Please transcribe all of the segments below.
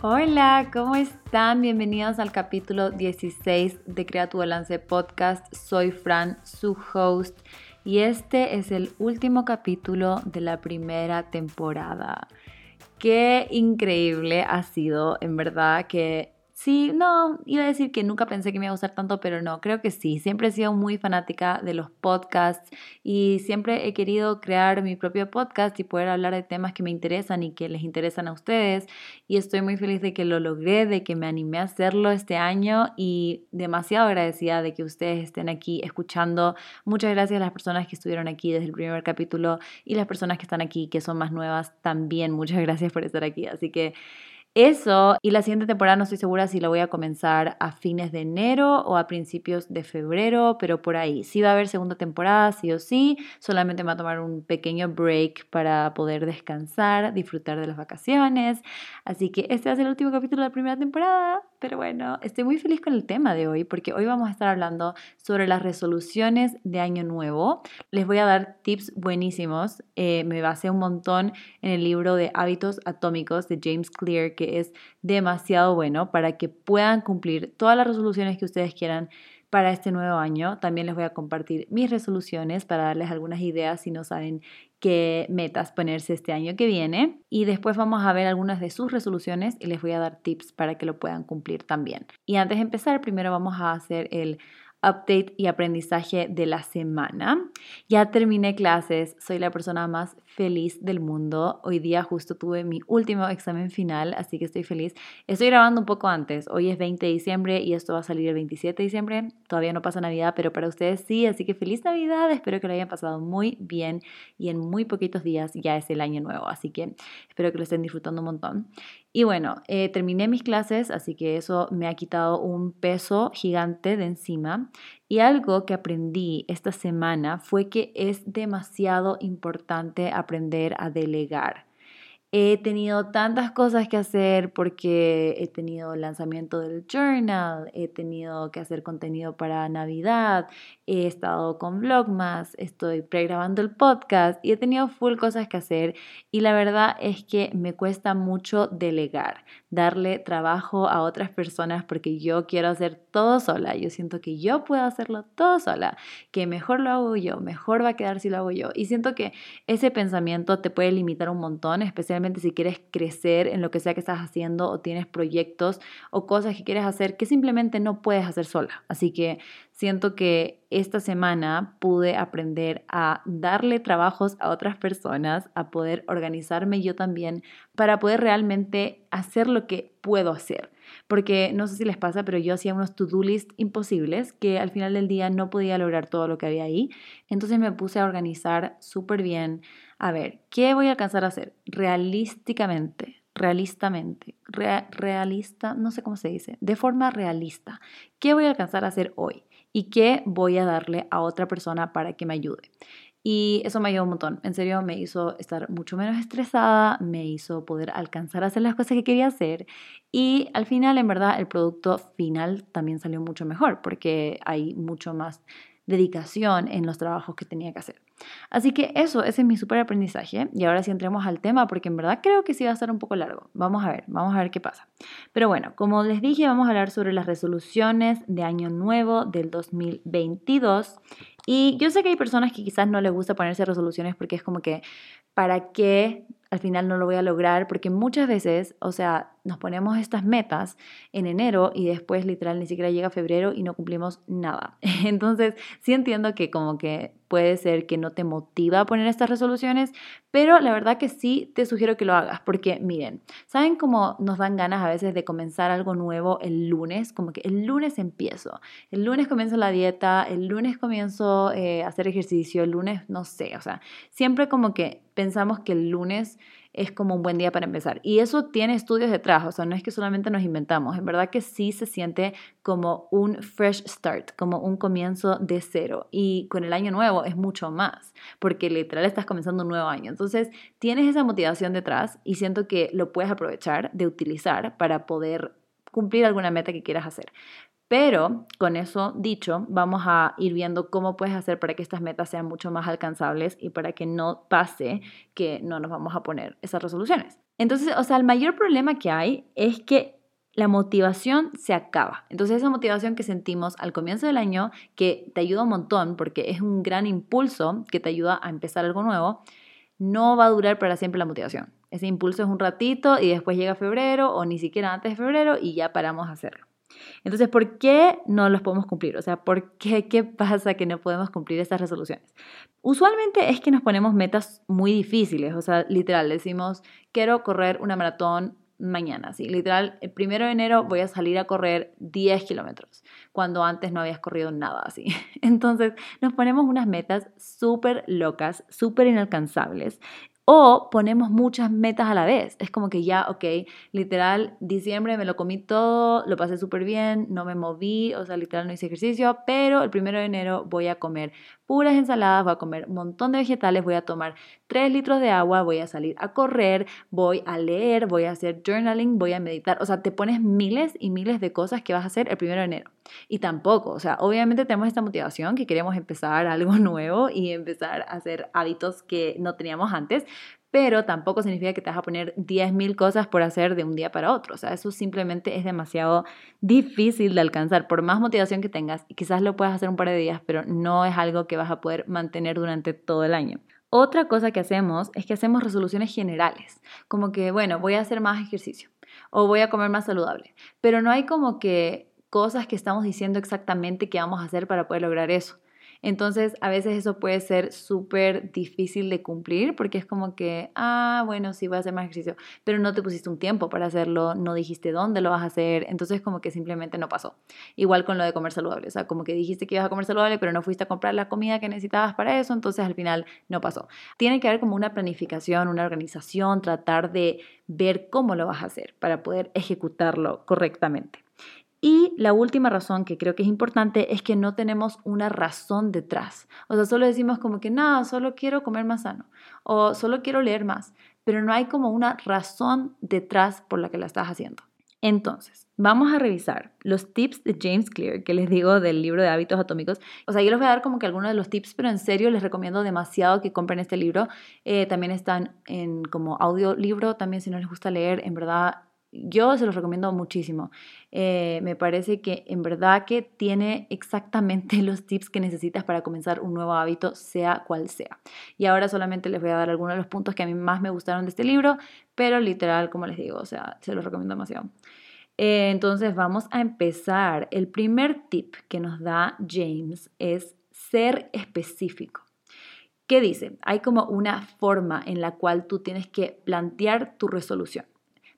Hola, ¿cómo están? Bienvenidos al capítulo 16 de Crea tu Balance Podcast. Soy Fran, su host, y este es el último capítulo de la primera temporada. Qué increíble ha sido, en verdad, que Sí, no, iba a decir que nunca pensé que me iba a gustar tanto, pero no, creo que sí. Siempre he sido muy fanática de los podcasts y siempre he querido crear mi propio podcast y poder hablar de temas que me interesan y que les interesan a ustedes. Y estoy muy feliz de que lo logré, de que me animé a hacerlo este año y demasiado agradecida de que ustedes estén aquí escuchando. Muchas gracias a las personas que estuvieron aquí desde el primer capítulo y las personas que están aquí que son más nuevas también. Muchas gracias por estar aquí. Así que... Eso, y la siguiente temporada no estoy segura si la voy a comenzar a fines de enero o a principios de febrero, pero por ahí. Sí va a haber segunda temporada, sí o sí. Solamente me va a tomar un pequeño break para poder descansar, disfrutar de las vacaciones. Así que este va a ser el último capítulo de la primera temporada. Pero bueno, estoy muy feliz con el tema de hoy porque hoy vamos a estar hablando sobre las resoluciones de año nuevo. Les voy a dar tips buenísimos. Eh, me basé un montón en el libro de hábitos atómicos de James Clear que es demasiado bueno para que puedan cumplir todas las resoluciones que ustedes quieran para este nuevo año. También les voy a compartir mis resoluciones para darles algunas ideas si no saben qué metas ponerse este año que viene. Y después vamos a ver algunas de sus resoluciones y les voy a dar tips para que lo puedan cumplir también. Y antes de empezar, primero vamos a hacer el update y aprendizaje de la semana. Ya terminé clases, soy la persona más feliz del mundo. Hoy día justo tuve mi último examen final, así que estoy feliz. Estoy grabando un poco antes, hoy es 20 de diciembre y esto va a salir el 27 de diciembre. Todavía no pasa Navidad, pero para ustedes sí, así que feliz Navidad, espero que lo hayan pasado muy bien y en muy poquitos días ya es el año nuevo, así que espero que lo estén disfrutando un montón. Y bueno, eh, terminé mis clases, así que eso me ha quitado un peso gigante de encima. Y algo que aprendí esta semana fue que es demasiado importante aprender a delegar. He tenido tantas cosas que hacer porque he tenido el lanzamiento del journal, he tenido que hacer contenido para Navidad, he estado con Vlogmas, estoy pregrabando el podcast y he tenido full cosas que hacer y la verdad es que me cuesta mucho delegar, darle trabajo a otras personas porque yo quiero hacer todo sola. Yo siento que yo puedo hacerlo todo sola, que mejor lo hago yo, mejor va a quedar si lo hago yo. Y siento que ese pensamiento te puede limitar un montón, especialmente si quieres crecer en lo que sea que estás haciendo o tienes proyectos o cosas que quieres hacer que simplemente no puedes hacer sola. Así que siento que esta semana pude aprender a darle trabajos a otras personas, a poder organizarme yo también para poder realmente hacer lo que puedo hacer. Porque no sé si les pasa, pero yo hacía unos to-do list imposibles que al final del día no podía lograr todo lo que había ahí. Entonces me puse a organizar súper bien a ver, ¿qué voy a alcanzar a hacer? Realísticamente, realistamente, realista, no sé cómo se dice, de forma realista. ¿Qué voy a alcanzar a hacer hoy? ¿Y qué voy a darle a otra persona para que me ayude? Y eso me ayudó un montón. En serio, me hizo estar mucho menos estresada, me hizo poder alcanzar a hacer las cosas que quería hacer. Y al final, en verdad, el producto final también salió mucho mejor porque hay mucho más dedicación en los trabajos que tenía que hacer. Así que eso, ese es mi super aprendizaje. Y ahora sí entremos al tema porque en verdad creo que sí va a ser un poco largo. Vamos a ver, vamos a ver qué pasa. Pero bueno, como les dije, vamos a hablar sobre las resoluciones de año nuevo del 2022. Y yo sé que hay personas que quizás no les gusta ponerse resoluciones porque es como que, ¿para qué al final no lo voy a lograr? Porque muchas veces, o sea, nos ponemos estas metas en enero y después literal ni siquiera llega febrero y no cumplimos nada. Entonces, sí entiendo que como que puede ser que no te motiva a poner estas resoluciones, pero la verdad que sí te sugiero que lo hagas, porque miren, ¿saben cómo nos dan ganas a veces de comenzar algo nuevo el lunes? Como que el lunes empiezo, el lunes comienzo la dieta, el lunes comienzo eh, hacer ejercicio, el lunes no sé, o sea, siempre como que pensamos que el lunes es como un buen día para empezar. Y eso tiene estudios detrás, o sea, no es que solamente nos inventamos, en verdad que sí se siente como un fresh start, como un comienzo de cero. Y con el año nuevo es mucho más, porque literal estás comenzando un nuevo año. Entonces, tienes esa motivación detrás y siento que lo puedes aprovechar de utilizar para poder cumplir alguna meta que quieras hacer. Pero con eso dicho, vamos a ir viendo cómo puedes hacer para que estas metas sean mucho más alcanzables y para que no pase que no nos vamos a poner esas resoluciones. Entonces, o sea, el mayor problema que hay es que la motivación se acaba. Entonces esa motivación que sentimos al comienzo del año, que te ayuda un montón porque es un gran impulso que te ayuda a empezar algo nuevo, no va a durar para siempre la motivación. Ese impulso es un ratito y después llega febrero o ni siquiera antes de febrero y ya paramos a hacerlo. Entonces, ¿por qué no los podemos cumplir? O sea, ¿por qué? ¿Qué pasa que no podemos cumplir estas resoluciones? Usualmente es que nos ponemos metas muy difíciles, o sea, literal, decimos, quiero correr una maratón mañana, sí, literal, el primero de enero voy a salir a correr 10 kilómetros, cuando antes no habías corrido nada así. Entonces nos ponemos unas metas súper locas, súper inalcanzables o ponemos muchas metas a la vez. Es como que ya, ok, literal, diciembre me lo comí todo, lo pasé súper bien, no me moví, o sea, literal no hice ejercicio, pero el primero de enero voy a comer puras ensaladas, voy a comer un montón de vegetales, voy a tomar 3 litros de agua, voy a salir a correr, voy a leer, voy a hacer journaling, voy a meditar. O sea, te pones miles y miles de cosas que vas a hacer el primero de enero. Y tampoco, o sea, obviamente tenemos esta motivación que queremos empezar algo nuevo y empezar a hacer hábitos que no teníamos antes, pero tampoco significa que te vas a poner 10.000 cosas por hacer de un día para otro. O sea, eso simplemente es demasiado difícil de alcanzar. Por más motivación que tengas, quizás lo puedas hacer un par de días, pero no es algo que vas a poder mantener durante todo el año. Otra cosa que hacemos es que hacemos resoluciones generales, como que, bueno, voy a hacer más ejercicio o voy a comer más saludable, pero no hay como que cosas que estamos diciendo exactamente que vamos a hacer para poder lograr eso. Entonces, a veces eso puede ser súper difícil de cumplir porque es como que, ah, bueno, sí voy a hacer más ejercicio, pero no te pusiste un tiempo para hacerlo, no dijiste dónde lo vas a hacer, entonces como que simplemente no pasó. Igual con lo de comer saludable, o sea, como que dijiste que ibas a comer saludable, pero no fuiste a comprar la comida que necesitabas para eso, entonces al final no pasó. Tiene que haber como una planificación, una organización, tratar de ver cómo lo vas a hacer para poder ejecutarlo correctamente. Y la última razón que creo que es importante es que no tenemos una razón detrás. O sea, solo decimos como que nada, solo quiero comer más sano o solo quiero leer más, pero no hay como una razón detrás por la que la estás haciendo. Entonces, vamos a revisar los tips de James Clear, que les digo del libro de hábitos atómicos. O sea, yo les voy a dar como que algunos de los tips, pero en serio les recomiendo demasiado que compren este libro. Eh, también están en como audiolibro, también si no les gusta leer, en verdad yo se los recomiendo muchísimo. Eh, me parece que en verdad que tiene exactamente los tips que necesitas para comenzar un nuevo hábito, sea cual sea. Y ahora solamente les voy a dar algunos de los puntos que a mí más me gustaron de este libro, pero literal, como les digo, o sea, se los recomiendo demasiado. Eh, entonces vamos a empezar. El primer tip que nos da James es ser específico. ¿Qué dice? Hay como una forma en la cual tú tienes que plantear tu resolución.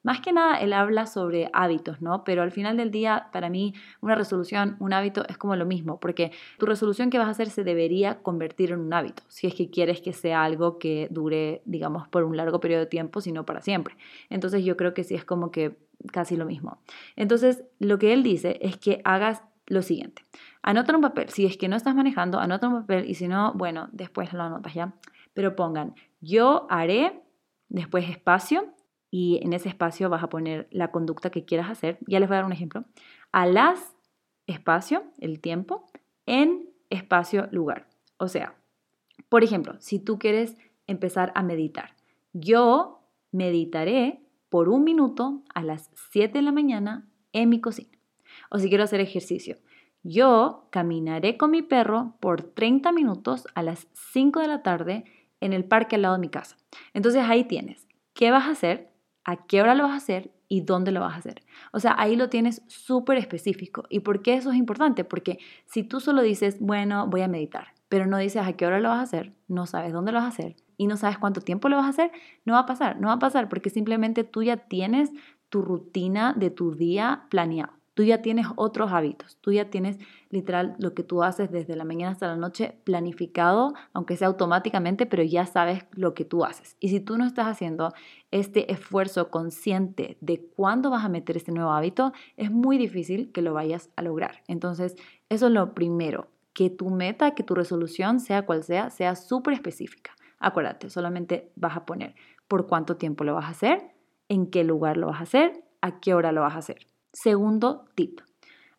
Más que nada, él habla sobre hábitos, ¿no? Pero al final del día, para mí, una resolución, un hábito es como lo mismo, porque tu resolución que vas a hacer se debería convertir en un hábito, si es que quieres que sea algo que dure, digamos, por un largo periodo de tiempo, sino para siempre. Entonces yo creo que sí es como que casi lo mismo. Entonces, lo que él dice es que hagas lo siguiente. Anota un papel. Si es que no estás manejando, anota un papel y si no, bueno, después lo anotas ya. Pero pongan, yo haré, después espacio, y en ese espacio vas a poner la conducta que quieras hacer. Ya les voy a dar un ejemplo. A las espacio, el tiempo, en espacio, lugar. O sea, por ejemplo, si tú quieres empezar a meditar, yo meditaré por un minuto a las 7 de la mañana en mi cocina. O si quiero hacer ejercicio, yo caminaré con mi perro por 30 minutos a las 5 de la tarde en el parque al lado de mi casa. Entonces ahí tienes, ¿qué vas a hacer? A qué hora lo vas a hacer y dónde lo vas a hacer. O sea, ahí lo tienes súper específico. ¿Y por qué eso es importante? Porque si tú solo dices, bueno, voy a meditar, pero no dices a qué hora lo vas a hacer, no sabes dónde lo vas a hacer y no sabes cuánto tiempo lo vas a hacer, no va a pasar, no va a pasar porque simplemente tú ya tienes tu rutina de tu día planeado. Tú ya tienes otros hábitos, tú ya tienes literal lo que tú haces desde la mañana hasta la noche planificado, aunque sea automáticamente, pero ya sabes lo que tú haces. Y si tú no estás haciendo este esfuerzo consciente de cuándo vas a meter este nuevo hábito, es muy difícil que lo vayas a lograr. Entonces, eso es lo primero, que tu meta, que tu resolución, sea cual sea, sea súper específica. Acuérdate, solamente vas a poner por cuánto tiempo lo vas a hacer, en qué lugar lo vas a hacer, a qué hora lo vas a hacer. Segundo tip,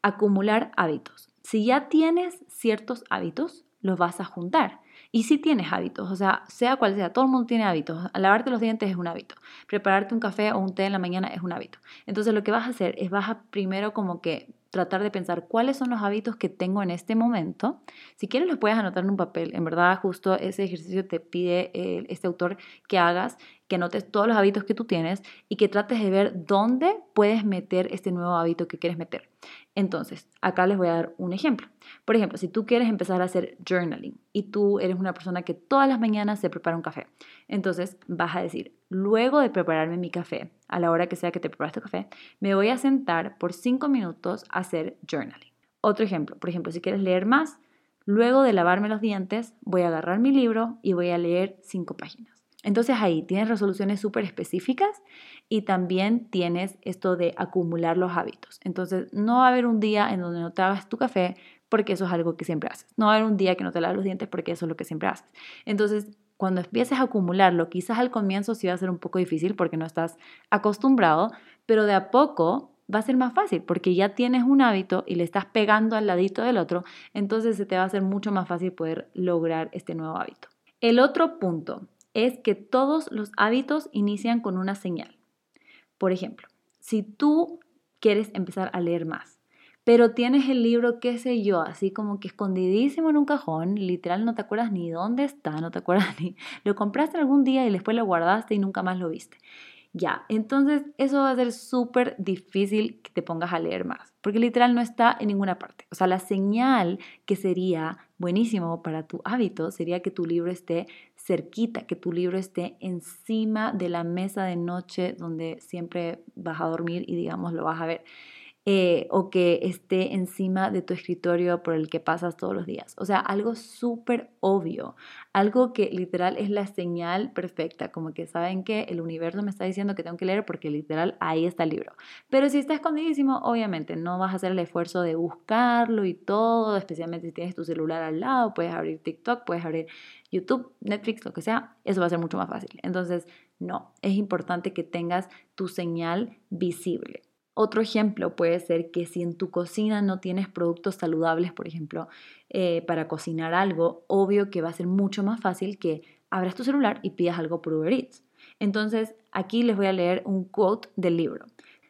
acumular hábitos. Si ya tienes ciertos hábitos, los vas a juntar Y si tienes hábitos, o sea, sea cual sea, todo el mundo tiene hábitos. Lavarte los dientes es un hábito. Prepararte un café o un té en la mañana es un hábito. Entonces lo que vas a hacer es vas a primero como que tratar de pensar cuáles son los hábitos que tengo en este momento. Si quieres los puedes anotar en un papel. En verdad, justo ese ejercicio te pide eh, este autor que hagas, que anotes todos los hábitos que tú tienes y que trates de ver dónde puedes meter este nuevo hábito que quieres meter. Entonces, acá les voy a dar un ejemplo. Por ejemplo, si tú quieres empezar a hacer journaling y tú eres una persona que todas las mañanas se prepara un café, entonces vas a decir, luego de prepararme mi café, a la hora que sea que te prepares tu café, me voy a sentar por cinco minutos a hacer journaling. Otro ejemplo, por ejemplo, si quieres leer más, luego de lavarme los dientes, voy a agarrar mi libro y voy a leer cinco páginas. Entonces ahí tienes resoluciones súper específicas y también tienes esto de acumular los hábitos. Entonces no va a haber un día en donde no te hagas tu café porque eso es algo que siempre haces. No va a haber un día que no te laves los dientes porque eso es lo que siempre haces. Entonces cuando empieces a acumularlo, quizás al comienzo sí va a ser un poco difícil porque no estás acostumbrado, pero de a poco va a ser más fácil porque ya tienes un hábito y le estás pegando al ladito del otro, entonces se te va a hacer mucho más fácil poder lograr este nuevo hábito. El otro punto es que todos los hábitos inician con una señal. Por ejemplo, si tú quieres empezar a leer más, pero tienes el libro, qué sé yo, así como que escondidísimo en un cajón, literal no te acuerdas ni dónde está, no te acuerdas ni, lo compraste algún día y después lo guardaste y nunca más lo viste. Ya, entonces eso va a ser súper difícil que te pongas a leer más, porque literal no está en ninguna parte. O sea, la señal que sería buenísimo para tu hábito sería que tu libro esté cerquita, que tu libro esté encima de la mesa de noche donde siempre vas a dormir y digamos lo vas a ver. Eh, o que esté encima de tu escritorio por el que pasas todos los días. O sea, algo súper obvio, algo que literal es la señal perfecta, como que saben que el universo me está diciendo que tengo que leer porque literal ahí está el libro. Pero si está escondidísimo, obviamente no vas a hacer el esfuerzo de buscarlo y todo, especialmente si tienes tu celular al lado, puedes abrir TikTok, puedes abrir YouTube, Netflix, lo que sea, eso va a ser mucho más fácil. Entonces, no, es importante que tengas tu señal visible. Otro ejemplo puede ser que si en tu cocina no tienes productos saludables, por ejemplo, eh, para cocinar algo, obvio que va a ser mucho más fácil que abras tu celular y pidas algo por Uber Eats. Entonces, aquí les voy a leer un quote del libro.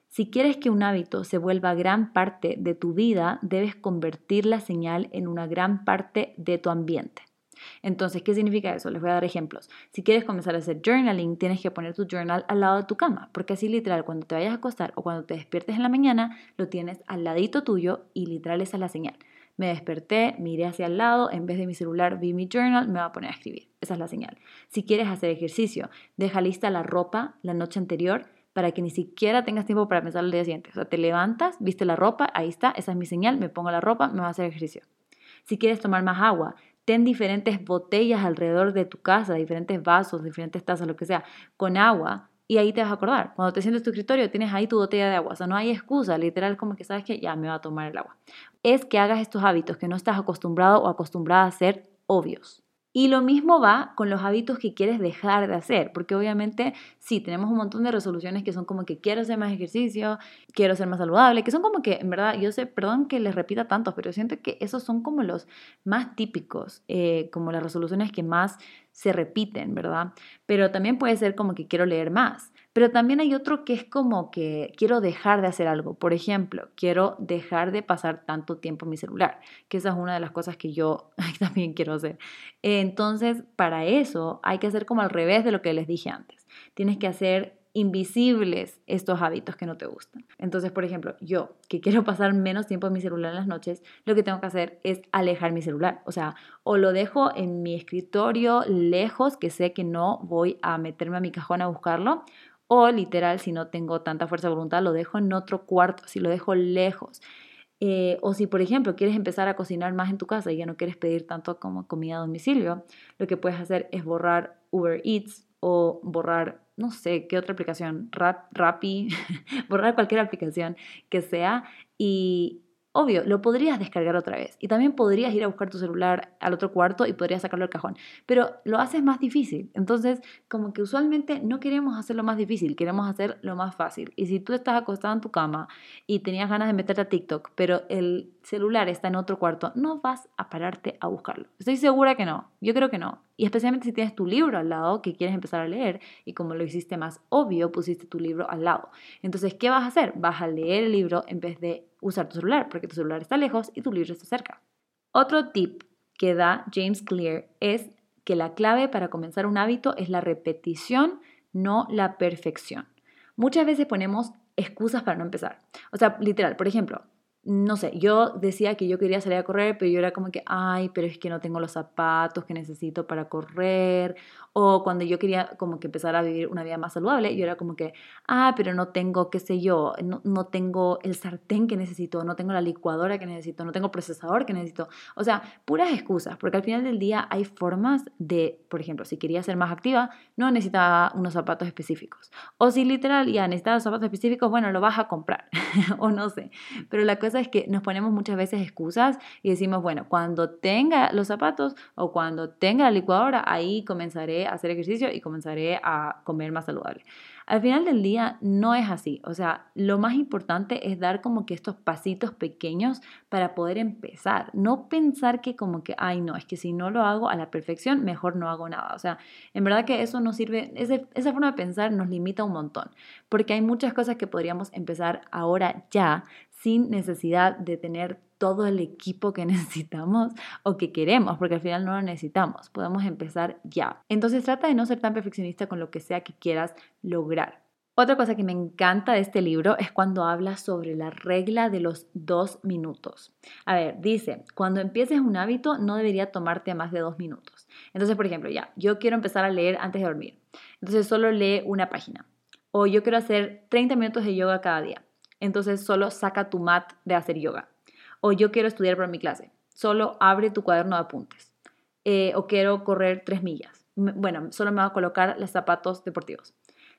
Si quieres que un hábito se vuelva gran parte de tu vida, debes convertir la señal en una gran parte de tu ambiente. Entonces, ¿qué significa eso? Les voy a dar ejemplos. Si quieres comenzar a hacer journaling, tienes que poner tu journal al lado de tu cama, porque así literal, cuando te vayas a acostar o cuando te despiertes en la mañana, lo tienes al ladito tuyo y literal esa es la señal. Me desperté, miré hacia el lado, en vez de mi celular vi mi journal, me voy a poner a escribir. Esa es la señal. Si quieres hacer ejercicio, deja lista la ropa la noche anterior para que ni siquiera tengas tiempo para pensar el día siguiente. O sea, te levantas, viste la ropa, ahí está, esa es mi señal, me pongo la ropa, me voy a hacer ejercicio. Si quieres tomar más agua, ten diferentes botellas alrededor de tu casa, diferentes vasos, diferentes tazas, lo que sea, con agua. Y ahí te vas a acordar. Cuando te sientes en tu escritorio, tienes ahí tu botella de agua. O sea, no hay excusa. Literal, como que sabes que ya me va a tomar el agua. Es que hagas estos hábitos que no estás acostumbrado o acostumbrada a hacer obvios. Y lo mismo va con los hábitos que quieres dejar de hacer, porque obviamente sí, tenemos un montón de resoluciones que son como que quiero hacer más ejercicio, quiero ser más saludable, que son como que, en verdad, yo sé, perdón que les repita tanto, pero siento que esos son como los más típicos, eh, como las resoluciones que más se repiten, ¿verdad? Pero también puede ser como que quiero leer más. Pero también hay otro que es como que quiero dejar de hacer algo. Por ejemplo, quiero dejar de pasar tanto tiempo en mi celular, que esa es una de las cosas que yo también quiero hacer. Entonces, para eso hay que hacer como al revés de lo que les dije antes. Tienes que hacer invisibles estos hábitos que no te gustan. Entonces, por ejemplo, yo que quiero pasar menos tiempo en mi celular en las noches, lo que tengo que hacer es alejar mi celular. O sea, o lo dejo en mi escritorio lejos, que sé que no voy a meterme a mi cajón a buscarlo, o literal, si no tengo tanta fuerza de voluntad, lo dejo en otro cuarto, si lo dejo lejos. Eh, o si, por ejemplo, quieres empezar a cocinar más en tu casa y ya no quieres pedir tanto como comida a domicilio, lo que puedes hacer es borrar Uber Eats o borrar no sé, qué otra aplicación, Rap, Rappi, borrar cualquier aplicación que sea y Obvio, lo podrías descargar otra vez y también podrías ir a buscar tu celular al otro cuarto y podrías sacarlo del cajón, pero lo haces más difícil. Entonces, como que usualmente no queremos hacerlo más difícil, queremos hacer lo más fácil. Y si tú estás acostado en tu cama y tenías ganas de meterte a TikTok, pero el celular está en otro cuarto, no vas a pararte a buscarlo. Estoy segura que no, yo creo que no. Y especialmente si tienes tu libro al lado que quieres empezar a leer y como lo hiciste más obvio, pusiste tu libro al lado. Entonces, ¿qué vas a hacer? Vas a leer el libro en vez de usar tu celular, porque tu celular está lejos y tu libro está cerca. Otro tip que da James Clear es que la clave para comenzar un hábito es la repetición, no la perfección. Muchas veces ponemos excusas para no empezar. O sea, literal, por ejemplo, no sé, yo decía que yo quería salir a correr, pero yo era como que, ay, pero es que no tengo los zapatos que necesito para correr. O cuando yo quería como que empezar a vivir una vida más saludable, yo era como que, ah, pero no tengo, qué sé yo, no, no tengo el sartén que necesito, no tengo la licuadora que necesito, no tengo el procesador que necesito. O sea, puras excusas, porque al final del día hay formas de, por ejemplo, si quería ser más activa, no necesitaba unos zapatos específicos. O si literal ya necesitaba zapatos específicos, bueno, lo vas a comprar. o no sé. Pero la cosa es que nos ponemos muchas veces excusas y decimos, bueno, cuando tenga los zapatos o cuando tenga la licuadora, ahí comenzaré a hacer ejercicio y comenzaré a comer más saludable. Al final del día no es así, o sea, lo más importante es dar como que estos pasitos pequeños para poder empezar, no pensar que como que, ay no, es que si no lo hago a la perfección, mejor no hago nada, o sea, en verdad que eso no sirve, esa forma de pensar nos limita un montón, porque hay muchas cosas que podríamos empezar ahora ya sin necesidad de tener todo el equipo que necesitamos o que queremos, porque al final no lo necesitamos. Podemos empezar ya. Entonces trata de no ser tan perfeccionista con lo que sea que quieras lograr. Otra cosa que me encanta de este libro es cuando habla sobre la regla de los dos minutos. A ver, dice, cuando empieces un hábito no debería tomarte más de dos minutos. Entonces, por ejemplo, ya, yo quiero empezar a leer antes de dormir. Entonces solo lee una página. O yo quiero hacer 30 minutos de yoga cada día entonces solo saca tu mat de hacer yoga. O yo quiero estudiar para mi clase, solo abre tu cuaderno de apuntes. Eh, o quiero correr tres millas. Bueno, solo me voy a colocar los zapatos deportivos.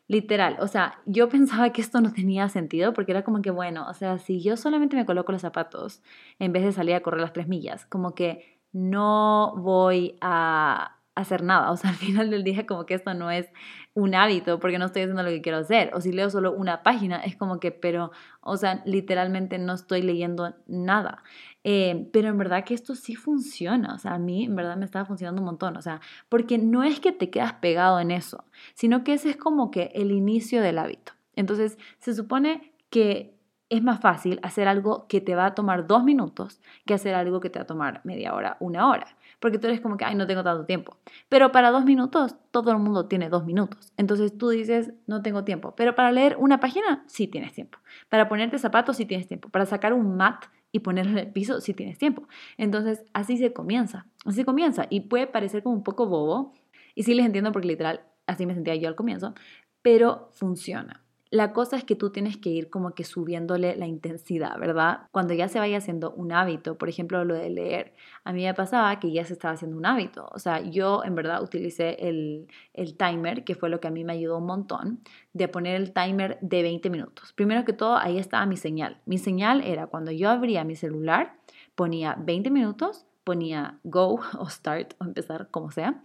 Literal, o sea, yo pensaba que esto no tenía sentido porque era como que, bueno, o sea, si yo solamente me coloco los zapatos en vez de salir a correr las tres millas, como que no voy a hacer nada. O sea, al final del día como que esto no es un hábito porque no estoy haciendo lo que quiero hacer. O si leo solo una página, es como que, pero, o sea, literalmente no estoy leyendo nada. Eh, pero en verdad que esto sí funciona. O sea, a mí en verdad me estaba funcionando un montón. O sea, porque no es que te quedas pegado en eso, sino que ese es como que el inicio del hábito. Entonces, se supone que es más fácil hacer algo que te va a tomar dos minutos que hacer algo que te va a tomar media hora, una hora. Porque tú eres como que, ay, no tengo tanto tiempo. Pero para dos minutos, todo el mundo tiene dos minutos. Entonces tú dices, no tengo tiempo. Pero para leer una página, sí tienes tiempo. Para ponerte zapatos, sí tienes tiempo. Para sacar un mat y ponerlo en el piso, sí tienes tiempo. Entonces así se comienza. Así comienza. Y puede parecer como un poco bobo. Y sí les entiendo porque literal, así me sentía yo al comienzo. Pero funciona. La cosa es que tú tienes que ir como que subiéndole la intensidad, ¿verdad? Cuando ya se vaya haciendo un hábito, por ejemplo, lo de leer, a mí me pasaba que ya se estaba haciendo un hábito. O sea, yo en verdad utilicé el, el timer, que fue lo que a mí me ayudó un montón, de poner el timer de 20 minutos. Primero que todo, ahí estaba mi señal. Mi señal era cuando yo abría mi celular, ponía 20 minutos, ponía go o start o empezar, como sea,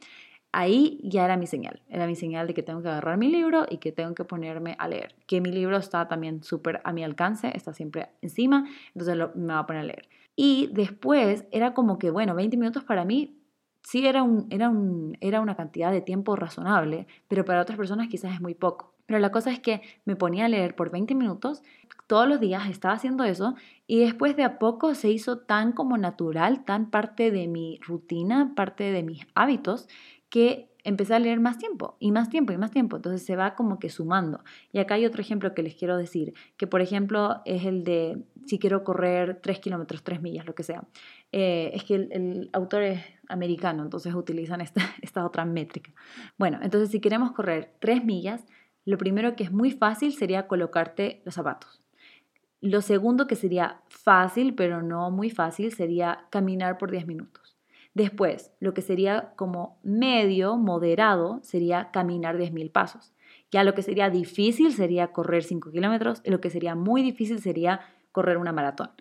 ahí ya era mi señal, era mi señal de que tengo que agarrar mi libro y que tengo que ponerme a leer, que mi libro está también súper a mi alcance, está siempre encima, entonces me va a poner a leer. Y después era como que, bueno, 20 minutos para mí sí era, un, era, un, era una cantidad de tiempo razonable, pero para otras personas quizás es muy poco. Pero la cosa es que me ponía a leer por 20 minutos, todos los días estaba haciendo eso y después de a poco se hizo tan como natural, tan parte de mi rutina, parte de mis hábitos, que empecé a leer más tiempo y más tiempo y más tiempo. Entonces se va como que sumando. Y acá hay otro ejemplo que les quiero decir, que por ejemplo es el de si quiero correr 3 kilómetros, 3 millas, lo que sea. Eh, es que el, autor es americano, entonces utilizan esta, esta otra métrica. Bueno, entonces si queremos correr 3 millas, lo primero que es muy fácil sería colocarte los zapatos. Lo segundo que sería fácil, pero no muy fácil, sería caminar por 10 minutos. Después, lo que sería como medio, moderado, sería caminar 10.000 pasos. Ya lo que sería difícil sería correr 5 kilómetros, lo que sería muy difícil sería correr una maratón.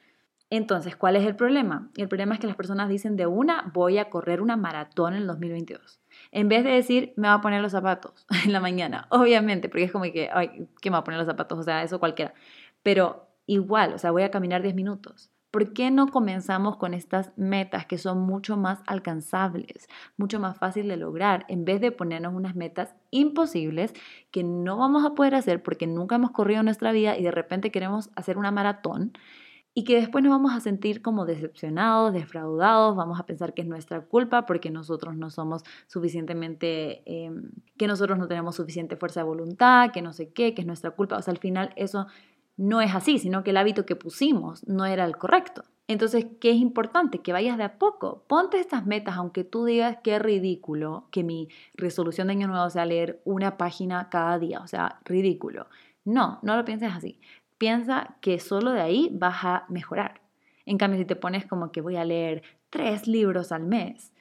Entonces, ¿cuál es el problema? El problema es que las personas dicen de una, voy a correr una maratón en el 2022. En vez de decir, me va a poner los zapatos en la mañana, obviamente, porque es como que, ay, ¿qué me va a poner los zapatos? O sea, eso cualquiera. Pero igual, o sea, voy a caminar 10 minutos. ¿Por qué no comenzamos con estas metas que son mucho más alcanzables, mucho más fácil de lograr, en vez de ponernos unas metas imposibles que no vamos a poder hacer porque nunca hemos corrido nuestra vida y de repente queremos hacer una maratón? y que después nos vamos a sentir como decepcionados, defraudados, vamos a pensar que es nuestra culpa porque nosotros no somos suficientemente, em, que nosotros no tenemos suficiente fuerza de voluntad, que no sé qué, que es nuestra culpa. O sea, al final eso no es así, sino que el hábito que pusimos no era el correcto. Entonces, ¿qué es importante? Que vayas de a poco. Ponte estas metas, aunque tú digas que es ridículo que mi resolución de año nuevo sea leer una página cada día. O sea, ridículo. No, no lo pienses así piensa que solo de ahí vas a mejorar. En cambio, si te pones como que voy a leer tres libros al mes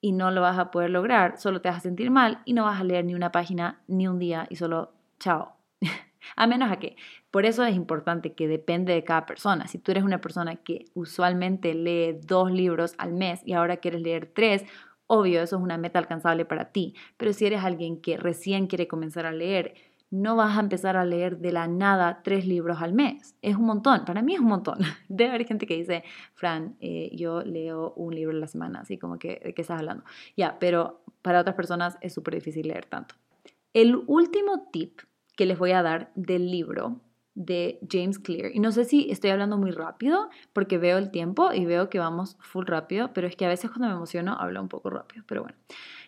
y no lo vas a poder lograr, solo te vas a sentir mal y no vas a leer ni una página ni un día y solo chao. a menos a que, por eso es importante que depende de cada persona. Si tú eres una persona que usualmente lee dos libros al mes y ahora quieres leer tres, obvio, eso es una meta alcanzable para ti. Pero si eres alguien que recién quiere comenzar a leer, no vas a empezar a leer de la nada tres libros al mes. Es un montón, para mí es un montón. Debe haber gente que dice, Fran, eh, yo leo un libro a la semana, así como que, ¿de qué estás hablando? Ya, pero para otras personas es súper difícil leer tanto. El último tip que les voy a dar del libro de James Clear, y no sé si estoy hablando muy rápido porque veo el tiempo y veo que vamos full rápido, pero es que a veces cuando me emociono hablo un poco rápido, pero bueno,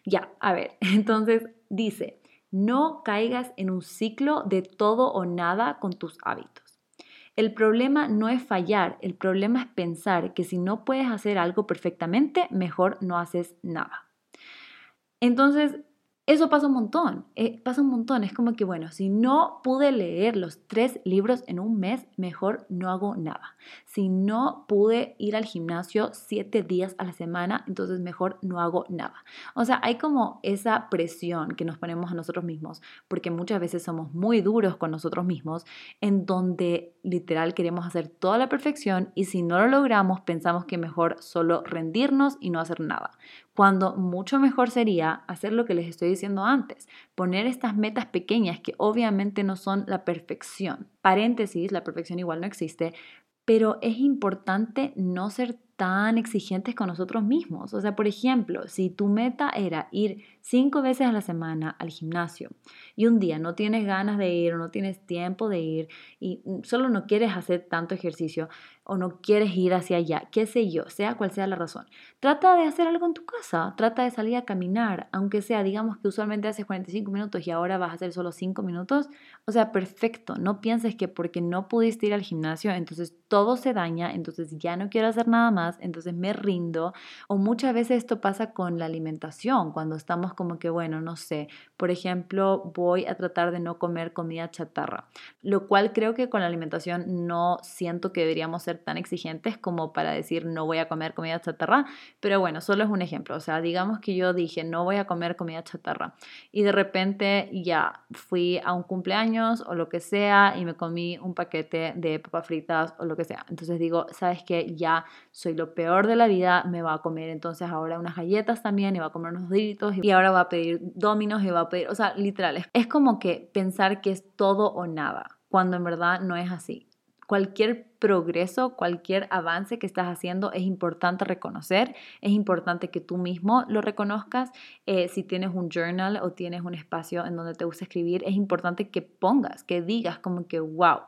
ya, a ver, entonces dice, no caigas en un ciclo de todo o nada con tus hábitos. El problema no es fallar, el problema es pensar que si no puedes hacer algo perfectamente, mejor no haces nada. Entonces, eso pasa un montón, eh, pasa un montón. Es como que, bueno, si no pude leer los tres libros en un mes, mejor no hago nada. Si no pude ir al gimnasio siete días a la semana, entonces mejor no hago nada. O sea, hay como esa presión que nos ponemos a nosotros mismos, porque muchas veces somos muy duros con nosotros mismos, en donde literal queremos hacer toda la perfección y si no lo logramos, pensamos que mejor solo rendirnos y no hacer nada cuando mucho mejor sería hacer lo que les estoy diciendo antes, poner estas metas pequeñas que obviamente no son la perfección. Paréntesis, la perfección igual no existe, pero es importante no ser tan exigentes con nosotros mismos. O sea, por ejemplo, si tu meta era ir cinco veces a la semana al gimnasio y un día no tienes ganas de ir o no tienes tiempo de ir y solo no quieres hacer tanto ejercicio o no quieres ir hacia allá, qué sé yo, sea cual sea la razón, trata de hacer algo en tu casa, trata de salir a caminar, aunque sea, digamos que usualmente haces 45 minutos y ahora vas a hacer solo 5 minutos, o sea, perfecto, no pienses que porque no pudiste ir al gimnasio, entonces todo se daña, entonces ya no quiero hacer nada más entonces me rindo. O muchas veces esto pasa con la alimentación, cuando estamos como que, bueno, no sé, por ejemplo, voy a tratar de no comer comida chatarra, lo cual creo que con la alimentación no siento que deberíamos ser tan exigentes como para decir no voy a comer comida chatarra, pero bueno, solo es un ejemplo, o sea, digamos que yo dije no voy a comer comida chatarra y de repente ya fui a un cumpleaños o lo que sea y me comí un paquete de papas fritas o lo que sea. Entonces digo, ¿sabes qué? Ya soy lo peor de la vida, me va a comer entonces ahora unas galletas también y va a comer unos doritos y ahora va a pedir dominos y va a pedir, o sea, literal, es como que pensar que es todo o nada, cuando en verdad no es así. Cualquier progreso, cualquier avance que estás haciendo es importante reconocer, es importante que tú mismo lo reconozcas. Eh, si tienes un journal o tienes un espacio en donde te gusta escribir, es importante que pongas, que digas como que, wow,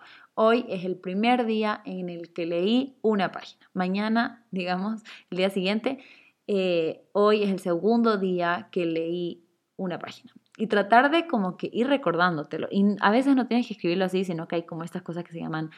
Hoy es el primer día en el que leí una página. Mañana, digamos, el día siguiente, eh, hoy es el segundo día que leí una página. Y tratar de como que ir recordándotelo. Y a veces no tienes que escribirlo así, sino que hay como estas cosas que se llaman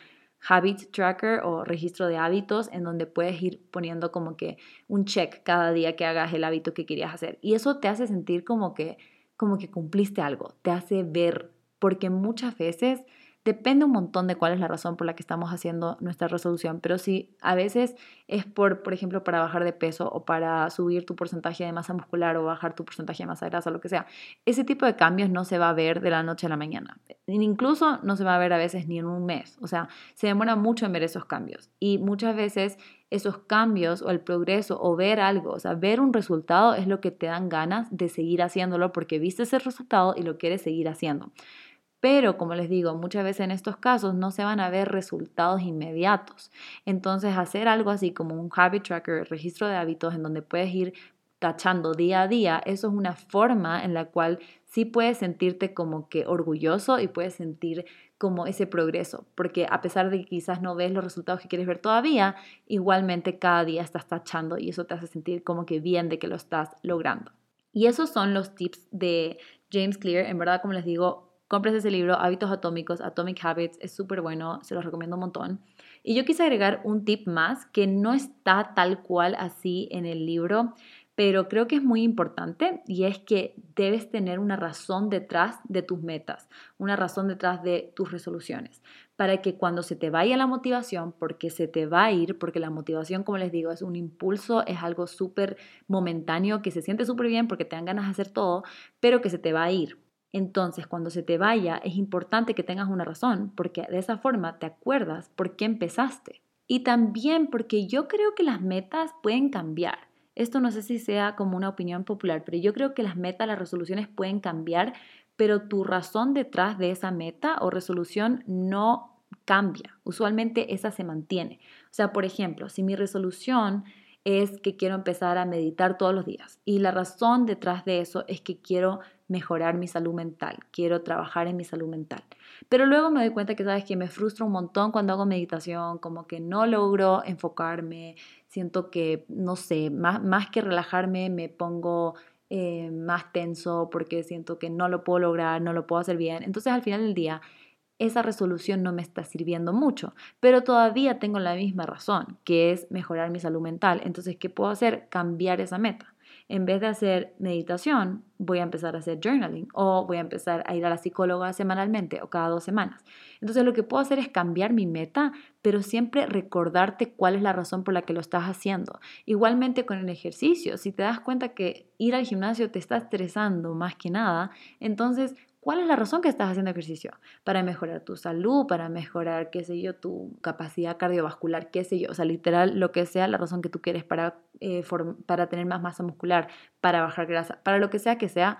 habit tracker o registro de hábitos en donde puedes ir poniendo como que un check cada día que hagas el hábito que querías hacer. Y eso te hace sentir como que como que cumpliste algo, te hace ver, porque muchas veces Depende un montón de cuál es la razón por la que estamos haciendo nuestra resolución, pero si a veces es por, por ejemplo, para bajar de peso o para subir tu porcentaje de masa muscular o bajar tu porcentaje de masa grasa, lo que sea, ese tipo de cambios no se va a ver de la noche a la mañana. incluso no se va a ver a veces ni en un mes, o sea, se demora mucho en ver esos cambios y muchas veces esos cambios o el progreso o ver algo, o sea, ver un resultado es lo que te dan ganas de seguir haciéndolo porque viste ese resultado y lo quieres seguir haciendo. Pero, como les digo, muchas veces en estos casos no se van a ver resultados inmediatos. Entonces, hacer algo así como un habit tracker, registro de hábitos, en donde puedes ir tachando día a día, eso es una forma en la cual sí puedes sentirte como que orgulloso y puedes sentir como ese progreso, porque a pesar de que quizás no ves los resultados que quieres ver todavía, igualmente cada día estás tachando y eso te hace sentir como que bien de que lo estás logrando. Y esos son los tips de James Clear. En verdad, como les digo, Compres ese libro, Hábitos Atómicos, Atomic Habits, es súper bueno, se los recomiendo un montón. Y yo quise agregar un tip más que no está tal cual así en el libro, pero creo que es muy importante y es que debes tener una razón detrás de tus metas, una razón detrás de tus resoluciones, para que cuando se te vaya la motivación, porque se te va a ir, porque la motivación, como les digo, es un impulso, es algo súper momentáneo, que se siente súper bien porque te dan ganas de hacer todo, pero que se te va a ir. Entonces, cuando se te vaya, es importante que tengas una razón, porque de esa forma te acuerdas por qué empezaste. Y también porque yo creo que las metas pueden cambiar. Esto no sé si sea como una opinión popular, pero yo creo que las metas, las resoluciones pueden cambiar, pero tu razón detrás de esa meta o resolución no cambia. Usualmente esa se mantiene. O sea, por ejemplo, si mi resolución es que quiero empezar a meditar todos los días y la razón detrás de eso es que quiero mejorar mi salud mental, quiero trabajar en mi salud mental. Pero luego me doy cuenta que, sabes, que me frustra un montón cuando hago meditación, como que no logro enfocarme, siento que, no sé, más, más que relajarme me pongo eh, más tenso porque siento que no lo puedo lograr, no lo puedo hacer bien. Entonces al final del día, esa resolución no me está sirviendo mucho, pero todavía tengo la misma razón, que es mejorar mi salud mental. Entonces, ¿qué puedo hacer? Cambiar esa meta en vez de hacer meditación, voy a empezar a hacer journaling o voy a empezar a ir a la psicóloga semanalmente o cada dos semanas. Entonces lo que puedo hacer es cambiar mi meta, pero siempre recordarte cuál es la razón por la que lo estás haciendo. Igualmente con el ejercicio, si te das cuenta que ir al gimnasio te está estresando más que nada, entonces ¿Cuál es la razón que estás haciendo ejercicio? Para mejorar tu salud, para mejorar, qué sé yo, tu capacidad cardiovascular, qué sé yo, o sea, literal, lo que sea la razón que tú quieres para, eh, para tener más masa muscular, para bajar grasa, para lo que sea que sea,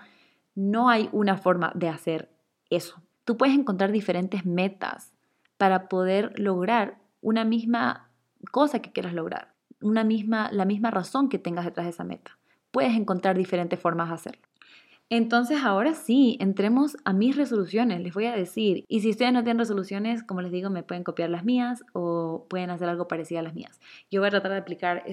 no hay una forma de hacer eso. Tú puedes encontrar diferentes metas para poder lograr una misma cosa que quieras lograr, una misma, la misma razón que tengas detrás de esa meta. Puedes encontrar diferentes formas de hacerlo. Entonces ahora sí, entremos a mis resoluciones, les voy a decir. Y si ustedes no tienen resoluciones, como les digo, me pueden copiar las mías o pueden hacer algo parecido a las mías. Yo voy a tratar de aplicar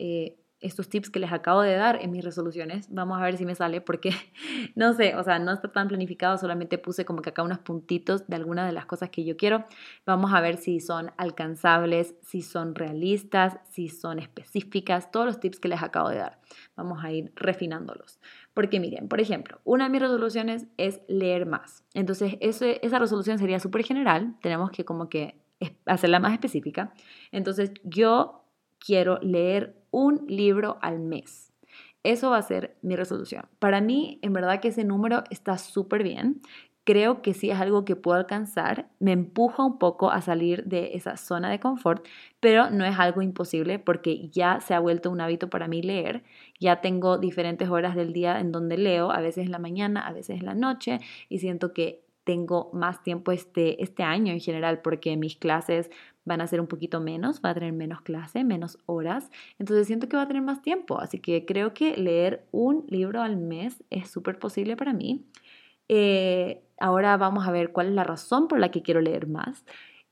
eh, estos tips que les acabo de dar en mis resoluciones. Vamos a ver si me sale porque no sé, o sea, no está tan planificado, solamente puse como que acá unos puntitos de algunas de las cosas que yo quiero. Vamos a ver si son alcanzables, si son realistas, si son específicas, todos los tips que les acabo de dar. Vamos a ir refinándolos. Porque miren, por ejemplo, una de mis resoluciones es leer más. Entonces, esa resolución sería súper general, tenemos que como que hacerla más específica. Entonces, yo quiero leer un libro al mes. Eso va a ser mi resolución. Para mí, en verdad que ese número está súper bien. Creo que sí es algo que puedo alcanzar. Me empuja un poco a salir de esa zona de confort, pero no es algo imposible porque ya se ha vuelto un hábito para mí leer. Ya tengo diferentes horas del día en donde leo, a veces en la mañana, a veces en la noche, y siento que tengo más tiempo este, este año en general porque mis clases van a ser un poquito menos, va a tener menos clase, menos horas, entonces siento que va a tener más tiempo, así que creo que leer un libro al mes es súper posible para mí. Eh, ahora vamos a ver cuál es la razón por la que quiero leer más.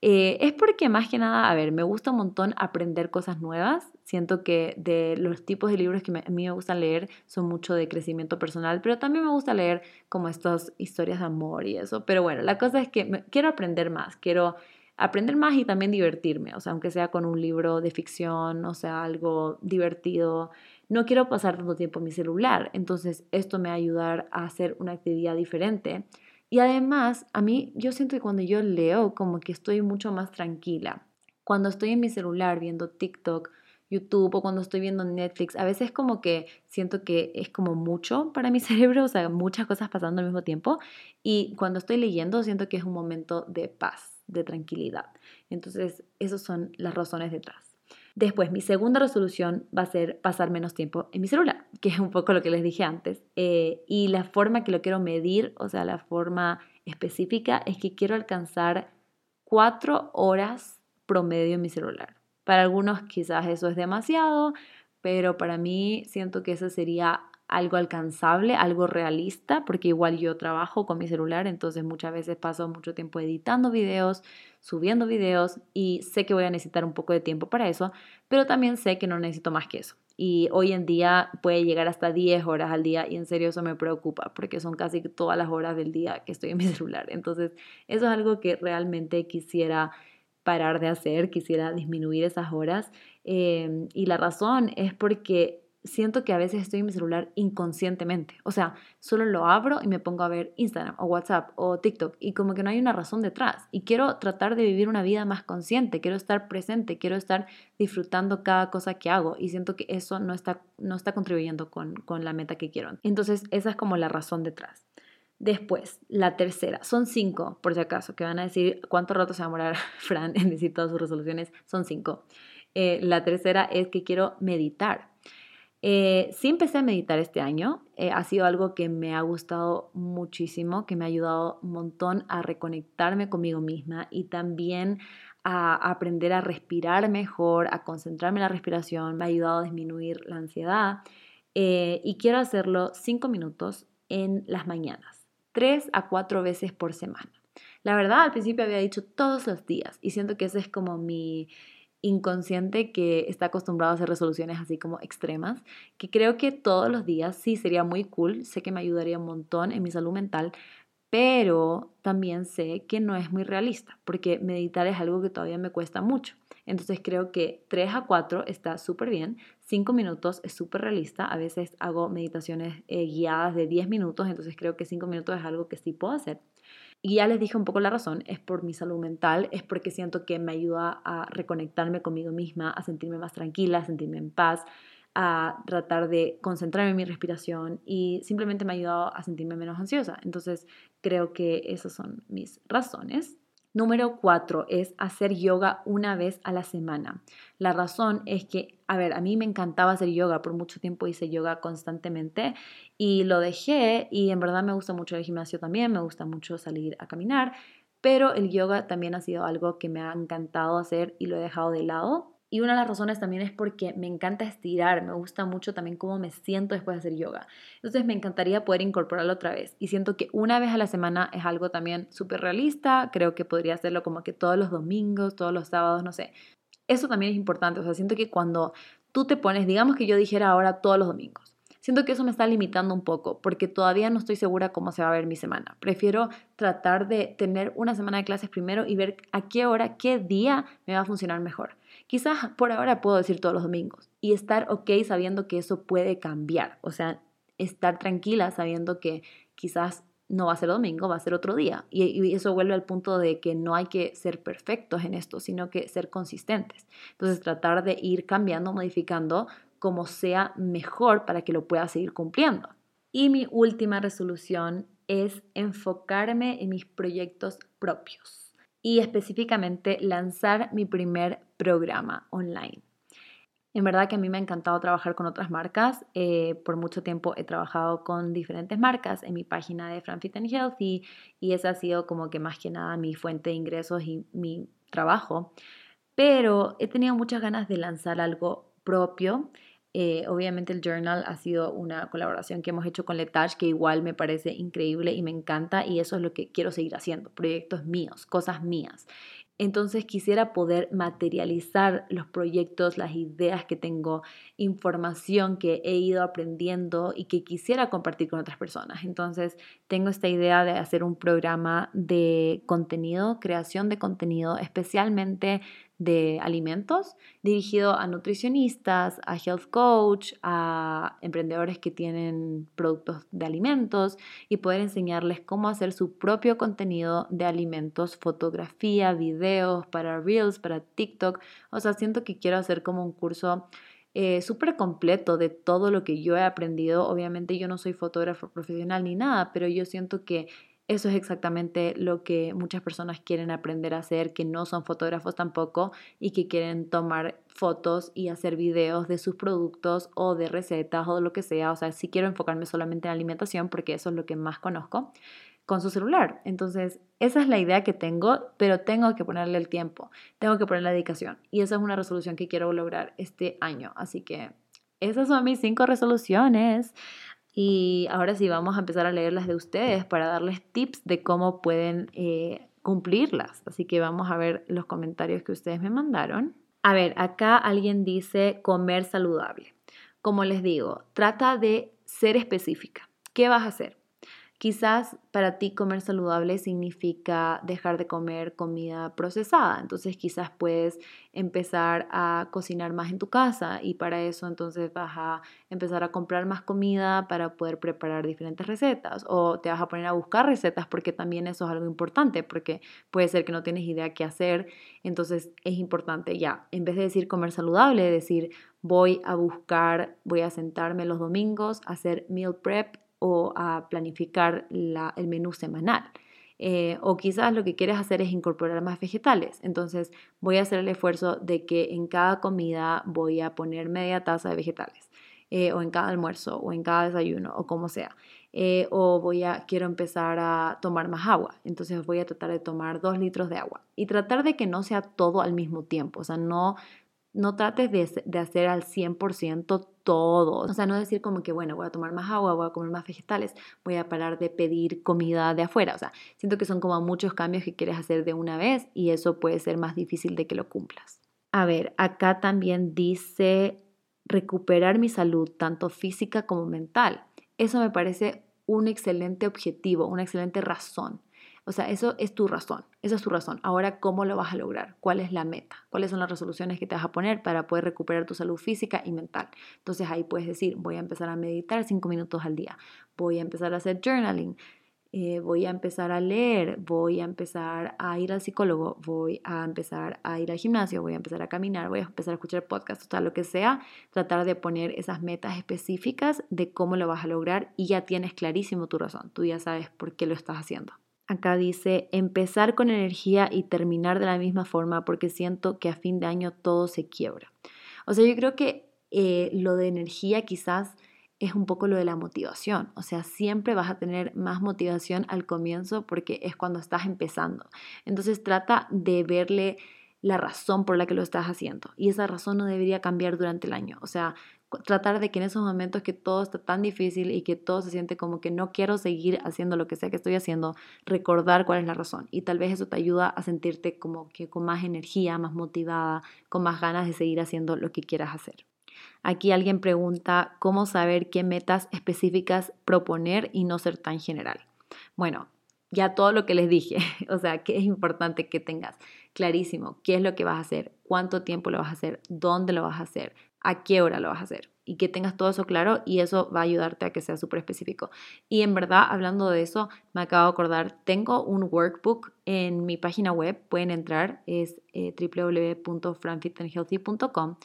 Eh, es porque más que nada, a ver, me gusta un montón aprender cosas nuevas. Siento que de los tipos de libros que a mí me gustan leer son mucho de crecimiento personal, pero también me gusta leer como estas historias de amor y eso. Pero bueno, la cosa es que quiero aprender más, quiero aprender más y también divertirme, o sea, aunque sea con un libro de ficción, o sea, algo divertido. No quiero pasar tanto tiempo en mi celular, entonces esto me va a ayudar a hacer una actividad diferente y además, a mí yo siento que cuando yo leo como que estoy mucho más tranquila. Cuando estoy en mi celular viendo TikTok, YouTube o cuando estoy viendo Netflix, a veces como que siento que es como mucho para mi cerebro, o sea, muchas cosas pasando al mismo tiempo. Y cuando estoy leyendo siento que es un momento de paz, de tranquilidad. Entonces, esas son las razones detrás. Después, mi segunda resolución va a ser pasar menos tiempo en mi celular, que es un poco lo que les dije antes. Eh, y la forma que lo quiero medir, o sea, la forma específica, es que quiero alcanzar cuatro horas promedio en mi celular. Para algunos quizás eso es demasiado, pero para mí siento que eso sería algo alcanzable, algo realista, porque igual yo trabajo con mi celular, entonces muchas veces paso mucho tiempo editando videos, subiendo videos y sé que voy a necesitar un poco de tiempo para eso, pero también sé que no necesito más que eso. Y hoy en día puede llegar hasta 10 horas al día y en serio eso me preocupa porque son casi todas las horas del día que estoy en mi celular. Entonces eso es algo que realmente quisiera parar de hacer, quisiera disminuir esas horas. Eh, y la razón es porque siento que a veces estoy en mi celular inconscientemente. O sea, solo lo abro y me pongo a ver Instagram o WhatsApp o TikTok y como que no hay una razón detrás. Y quiero tratar de vivir una vida más consciente, quiero estar presente, quiero estar disfrutando cada cosa que hago y siento que eso no está, no está contribuyendo con, con la meta que quiero. Entonces, esa es como la razón detrás. Después, la tercera, son cinco, por si acaso, que van a decir cuánto rato se va a demorar Fran en decir todas sus resoluciones, son cinco. Eh, la tercera es que quiero meditar. Eh, sí empecé a meditar este año, eh, ha sido algo que me ha gustado muchísimo, que me ha ayudado un montón a reconectarme conmigo misma y también a aprender a respirar mejor, a concentrarme en la respiración, me ha ayudado a disminuir la ansiedad eh, y quiero hacerlo cinco minutos en las mañanas, tres a cuatro veces por semana. La verdad, al principio había dicho todos los días y siento que ese es como mi, inconsciente que está acostumbrado a hacer resoluciones así como extremas, que creo que todos los días sí sería muy cool, sé que me ayudaría un montón en mi salud mental, pero también sé que no es muy realista, porque meditar es algo que todavía me cuesta mucho. Entonces creo que 3 a 4 está súper bien, 5 minutos es súper realista, a veces hago meditaciones eh, guiadas de 10 minutos, entonces creo que 5 minutos es algo que sí puedo hacer. Y ya les dije un poco la razón, es por mi salud mental, es porque siento que me ayuda a reconectarme conmigo misma, a sentirme más tranquila, a sentirme en paz, a tratar de concentrarme en mi respiración y simplemente me ha ayudado a sentirme menos ansiosa. Entonces creo que esas son mis razones. Número cuatro es hacer yoga una vez a la semana. La razón es que, a ver, a mí me encantaba hacer yoga, por mucho tiempo hice yoga constantemente y lo dejé y en verdad me gusta mucho el gimnasio también, me gusta mucho salir a caminar, pero el yoga también ha sido algo que me ha encantado hacer y lo he dejado de lado y una de las razones también es porque me encanta estirar, me gusta mucho también cómo me siento después de hacer yoga. Entonces me encantaría poder incorporarlo otra vez. Y siento que una vez a la semana es algo también súper realista. Creo que podría hacerlo como que todos los domingos, todos los sábados, no sé. Eso también es importante. O sea, siento que cuando tú te pones, digamos que yo dijera ahora todos los domingos. Siento que eso me está limitando un poco porque todavía no estoy segura cómo se va a ver mi semana. Prefiero tratar de tener una semana de clases primero y ver a qué hora, qué día me va a funcionar mejor. Quizás por ahora puedo decir todos los domingos y estar ok sabiendo que eso puede cambiar, o sea, estar tranquila sabiendo que quizás no va a ser domingo, va a ser otro día. Y, eso vuelve al punto de que no hay que ser perfectos en esto, sino que ser consistentes. Entonces tratar de ir cambiando, modificando como sea mejor para que lo pueda seguir cumpliendo. Y mi última resolución es enfocarme en mis proyectos propios y específicamente lanzar mi primer programa online. En verdad que a mí me ha encantado trabajar con otras marcas. Eh, por mucho tiempo he trabajado con diferentes marcas en mi página de FranFit and Healthy y esa ha sido como que más que nada mi fuente de ingresos y mi trabajo. Pero he tenido muchas ganas de lanzar algo propio eh, obviamente el journal ha sido una colaboración que hemos hecho con Letach que igual me parece increíble y me encanta y eso es lo que quiero seguir haciendo, proyectos míos, cosas mías. Entonces quisiera poder materializar los proyectos, las ideas que tengo, información que he ido aprendiendo y que quisiera compartir con otras personas. Entonces tengo esta idea de hacer un programa de contenido, creación de contenido, especialmente de alimentos, dirigido a nutricionistas, a health coach, a emprendedores que tienen productos de alimentos y poder enseñarles cómo hacer su propio contenido de alimentos, fotografía, videos para Reels, para TikTok. O sea, siento que quiero hacer como un curso eh, súper completo de todo lo que yo he aprendido. Obviamente yo no soy fotógrafo profesional ni nada, pero yo siento que eso es exactamente lo que muchas personas quieren aprender a hacer, que no son fotógrafos tampoco y que quieren tomar fotos y hacer videos de sus productos o de recetas o de lo que sea. O sea, si quiero enfocarme solamente en alimentación porque eso es lo que más conozco con su celular. Entonces, esa es la idea que tengo, pero tengo que ponerle el tiempo, tengo que poner la dedicación. Y esa es una resolución que quiero lograr este año. Así que esas son mis cinco resoluciones. Y ahora sí vamos a empezar a leer las de ustedes para darles tips de cómo pueden eh, cumplirlas. Así que vamos a ver los comentarios que ustedes me mandaron. A ver, acá alguien dice comer saludable. Como les digo, trata de ser específica. ¿Qué vas a hacer? Quizás para ti comer saludable significa dejar de comer comida procesada, entonces quizás puedes empezar a cocinar más en tu casa y para eso entonces vas a empezar a comprar más comida para poder preparar diferentes recetas o te vas a poner a buscar recetas porque también eso es algo importante porque puede ser que no tienes idea qué hacer, entonces es importante ya, en vez de decir comer saludable, decir voy a buscar, voy a sentarme los domingos a hacer meal prep o a planificar el menú semanal. Eh, o quizás lo que quieres hacer es incorporar más vegetales. Entonces voy a hacer el esfuerzo de que en cada comida voy a poner media taza de vegetales. Eh, o en cada almuerzo, o en cada desayuno, o como sea. Eh, o voy a, quiero empezar a tomar más agua. Entonces voy a tratar de tomar dos litros de agua. Y tratar de que no sea todo al mismo tiempo. O sea, no no trates de, hacer al 100% todo. O sea, no decir como que, bueno, voy a tomar más agua, voy a comer más vegetales, voy a parar de pedir comida de afuera. O sea, siento que son como muchos cambios que quieres hacer de una vez y eso puede ser más difícil de que lo cumplas. A ver, acá también dice recuperar mi salud, tanto física como mental. Eso me parece un excelente objetivo, una excelente razón. O sea, eso es tu razón, esa es tu razón. Ahora, ¿cómo lo vas a lograr? ¿Cuál es la meta? ¿Cuáles son las resoluciones que te vas a poner para poder recuperar tu salud física y mental? Entonces ahí puedes decir, voy a empezar a meditar cinco minutos al día, voy a empezar a hacer journaling, eh, voy a empezar a leer, voy a empezar a ir al psicólogo, voy a empezar a ir al gimnasio, voy a empezar a caminar, voy a empezar a escuchar podcasts, o sea, lo que sea, tratar de poner esas metas específicas de cómo lo vas a lograr y ya tienes clarísimo tu razón, tú ya sabes por qué lo estás haciendo. Acá dice empezar con energía y terminar de la misma forma porque siento que a fin de año todo se quiebra. O sea, yo creo que eh, lo de energía quizás es un poco lo de la motivación. O sea, siempre vas a tener más motivación al comienzo porque es cuando estás empezando. Entonces trata de verle la razón por la que lo estás haciendo. Y esa razón no debería cambiar durante el año. O sea, tratar de que en esos momentos que todo está tan difícil y que todo se siente como que no quiero seguir haciendo lo que sea que estoy haciendo, recordar cuál es la razón. Y tal vez eso te ayuda a sentirte como que con más energía, más motivada, con más ganas de seguir haciendo lo que quieras hacer. Aquí alguien pregunta cómo saber qué metas específicas proponer y no ser tan general. Bueno, ya todo lo que les dije, o sea, que es importante que tengas clarísimo qué es lo que vas a hacer, cuánto tiempo lo vas a hacer, dónde lo vas a hacer, a qué hora lo vas a hacer y que tengas todo eso claro y eso va a ayudarte a que sea súper específico. Y en verdad, hablando de eso, me acabo de acordar, tengo un workbook en mi página web, pueden entrar, es eh, www.franfitandhealthy.com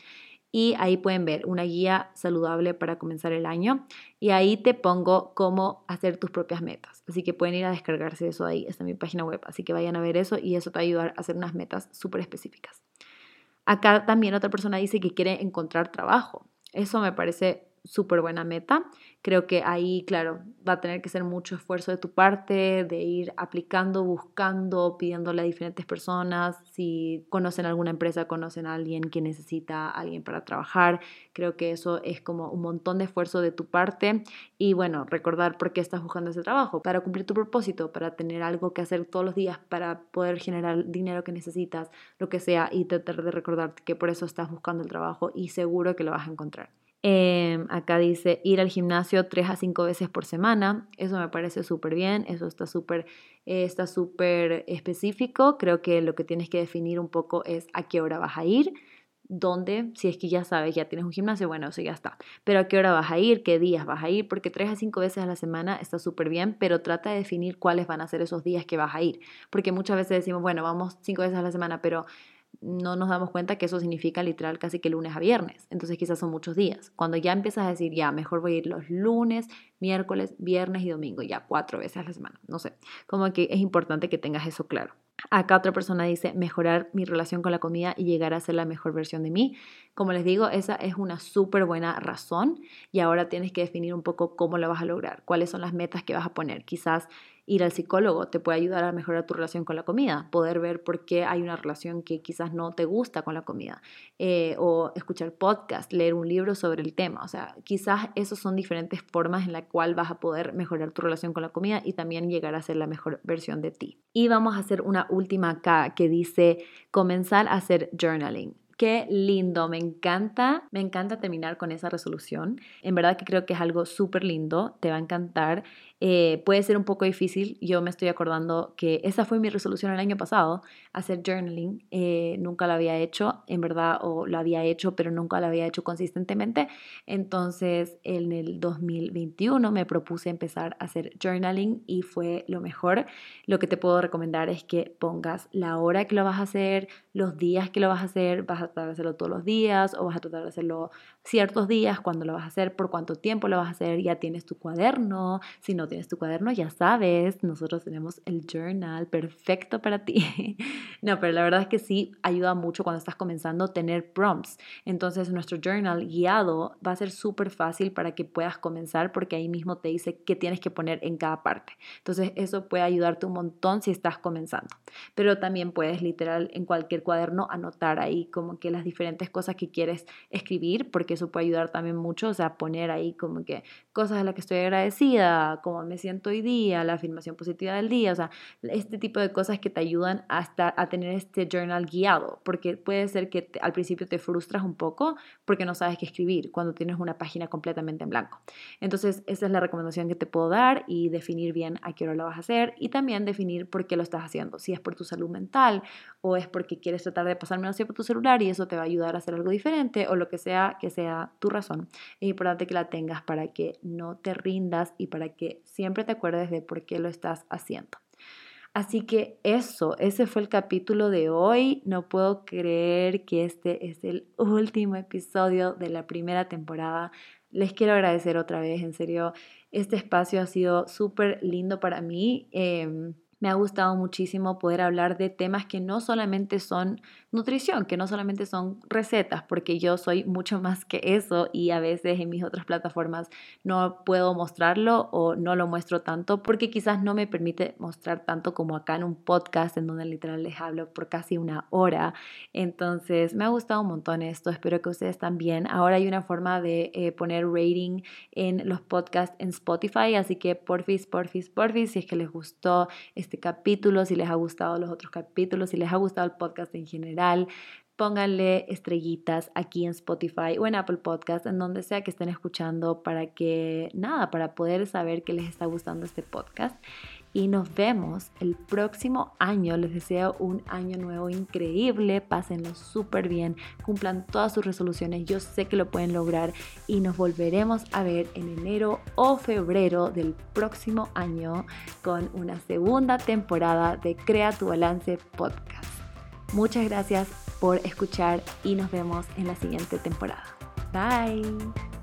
y ahí pueden ver una guía saludable para comenzar el año y ahí te pongo cómo hacer tus propias metas. Así que pueden ir a descargarse eso ahí, está en mi página web, así que vayan a ver eso y eso te va a ayudar a hacer unas metas súper específicas. Acá también otra persona dice que quiere encontrar trabajo. Eso me parece súper buena meta. Creo que ahí, claro, va a tener que ser mucho esfuerzo de tu parte, de ir aplicando, buscando, pidiéndole a diferentes personas. Si conocen alguna empresa, conocen a alguien que necesita a alguien para trabajar. Creo que eso es como un montón de esfuerzo de tu parte. Y bueno, recordar por qué estás buscando ese trabajo, para cumplir tu propósito, para tener algo que hacer todos los días, para poder generar dinero que necesitas, lo que sea, y tratar de recordarte que por eso estás buscando el trabajo y seguro que lo vas a encontrar. Em, acá dice ir al gimnasio tres a cinco veces por semana. Eso me parece súper bien. Eso está súper eh, está súper específico. Creo que lo que tienes que definir un poco es a qué hora vas a ir dónde, si es que ya sabes, ya tienes un gimnasio, bueno, eso ya está. Pero a qué hora vas a ir, qué días vas a ir, porque tres a cinco veces a la semana está súper bien, pero trata de definir cuáles van a ser esos días que vas a ir. Porque muchas veces decimos, bueno, vamos cinco veces a la semana, pero no nos damos cuenta que eso significa literal casi que lunes a viernes. Entonces quizás son muchos días. Cuando ya empiezas a decir, ya, mejor voy a ir los lunes, miércoles, viernes y domingo, ya cuatro veces a la semana. No sé, como que es importante que tengas eso claro. Acá otra persona dice mejorar mi relación con la comida y llegar a ser la mejor versión de mí. Como les digo, esa es una súper buena razón y ahora tienes que definir un poco cómo lo vas a lograr, cuáles son las metas que vas a poner. Quizás ir al psicólogo te puede ayudar a mejorar tu relación con la comida, poder ver por qué hay una relación que quizás no te gusta con la comida, eh, o escuchar podcast, leer un libro sobre el tema. O sea, quizás esas son diferentes formas en las cuales vas a poder mejorar tu relación con la comida y también llegar a ser la mejor versión de ti. Y vamos a hacer una última acá que dice comenzar a hacer journaling. Qué lindo, me encanta, me encanta terminar con esa resolución. En verdad que creo que es algo súper lindo, te va a encantar eh, puede ser un poco difícil. Yo me estoy acordando que esa fue mi resolución el año pasado, hacer journaling. Eh, nunca lo había hecho, en verdad, o lo había hecho, pero nunca lo había hecho consistentemente. Entonces, en el 2021 me propuse empezar a hacer journaling y fue lo mejor. Lo que te puedo recomendar es que pongas la hora que lo vas a hacer, los días que lo vas a hacer, vas a tratar de hacerlo todos los días o vas a tratar de hacerlo ciertos días, cuando lo vas a hacer, por cuánto tiempo lo vas a hacer, ya tienes tu cuaderno, si no tienes tu cuaderno, ya sabes, nosotros tenemos el journal perfecto para ti. no, pero la verdad es que sí ayuda mucho cuando estás comenzando tener prompts. Entonces nuestro journal guiado va a ser súper fácil para que puedas comenzar porque ahí mismo te dice qué tienes que poner en cada parte. Entonces eso puede ayudarte un montón si estás comenzando. Pero también puedes literal en cualquier cuaderno anotar ahí como que las diferentes cosas que quieres escribir porque eso puede ayudar también mucho, o sea, poner ahí como que cosas a las que estoy agradecida, como me siento hoy día, la afirmación positiva del día, o sea, este tipo de cosas que te ayudan hasta a tener este journal guiado, porque puede ser que al principio te frustras un poco porque no sabes qué escribir cuando tienes una página completamente en blanco. Entonces, esa es la recomendación que te puedo dar y definir bien a qué hora lo vas a hacer y también definir por qué lo estás haciendo, si es por tu salud mental o es porque quieres tratar de pasar menos tiempo tu celular y eso te va a ayudar a hacer algo diferente o lo que sea que sea tu razón. Es importante que la tengas para que no te rindas y para que siempre te acuerdes de por qué lo estás haciendo. Así que eso, ese fue el capítulo de hoy. No puedo creer que este es el último episodio de la primera temporada. Les quiero agradecer otra vez, en serio, este espacio ha sido súper lindo para mí. Em, me ha gustado muchísimo poder hablar de temas que no solamente son nutrición, que no solamente son recetas, porque yo soy mucho más que eso y a veces en mis otras plataformas no puedo mostrarlo o no lo muestro tanto porque quizás no me permite mostrar tanto como acá en un podcast en donde literal les hablo por casi una hora. Entonces me ha gustado un montón esto, espero que ustedes también. Ahora hay una forma de eh, poner rating en los podcasts en Spotify, así que porfis, porfis, porfis, si es que les gustó este capítulo, si les ha gustado los otros capítulos, si les ha gustado el podcast en general, pónganle estrellitas aquí en Spotify o en Apple Podcast, en donde sea que estén escuchando, para que, nada, para poder saber que les está gustando este podcast. Y nos vemos el próximo año. Les deseo un año nuevo increíble. Pásenlo súper bien. Cumplan todas sus resoluciones. Yo sé que lo pueden lograr. Y nos volveremos a ver en enero o febrero del próximo año con una segunda temporada de Crea tu Balance Podcast. Muchas gracias por escuchar y nos vemos en la siguiente temporada. Bye.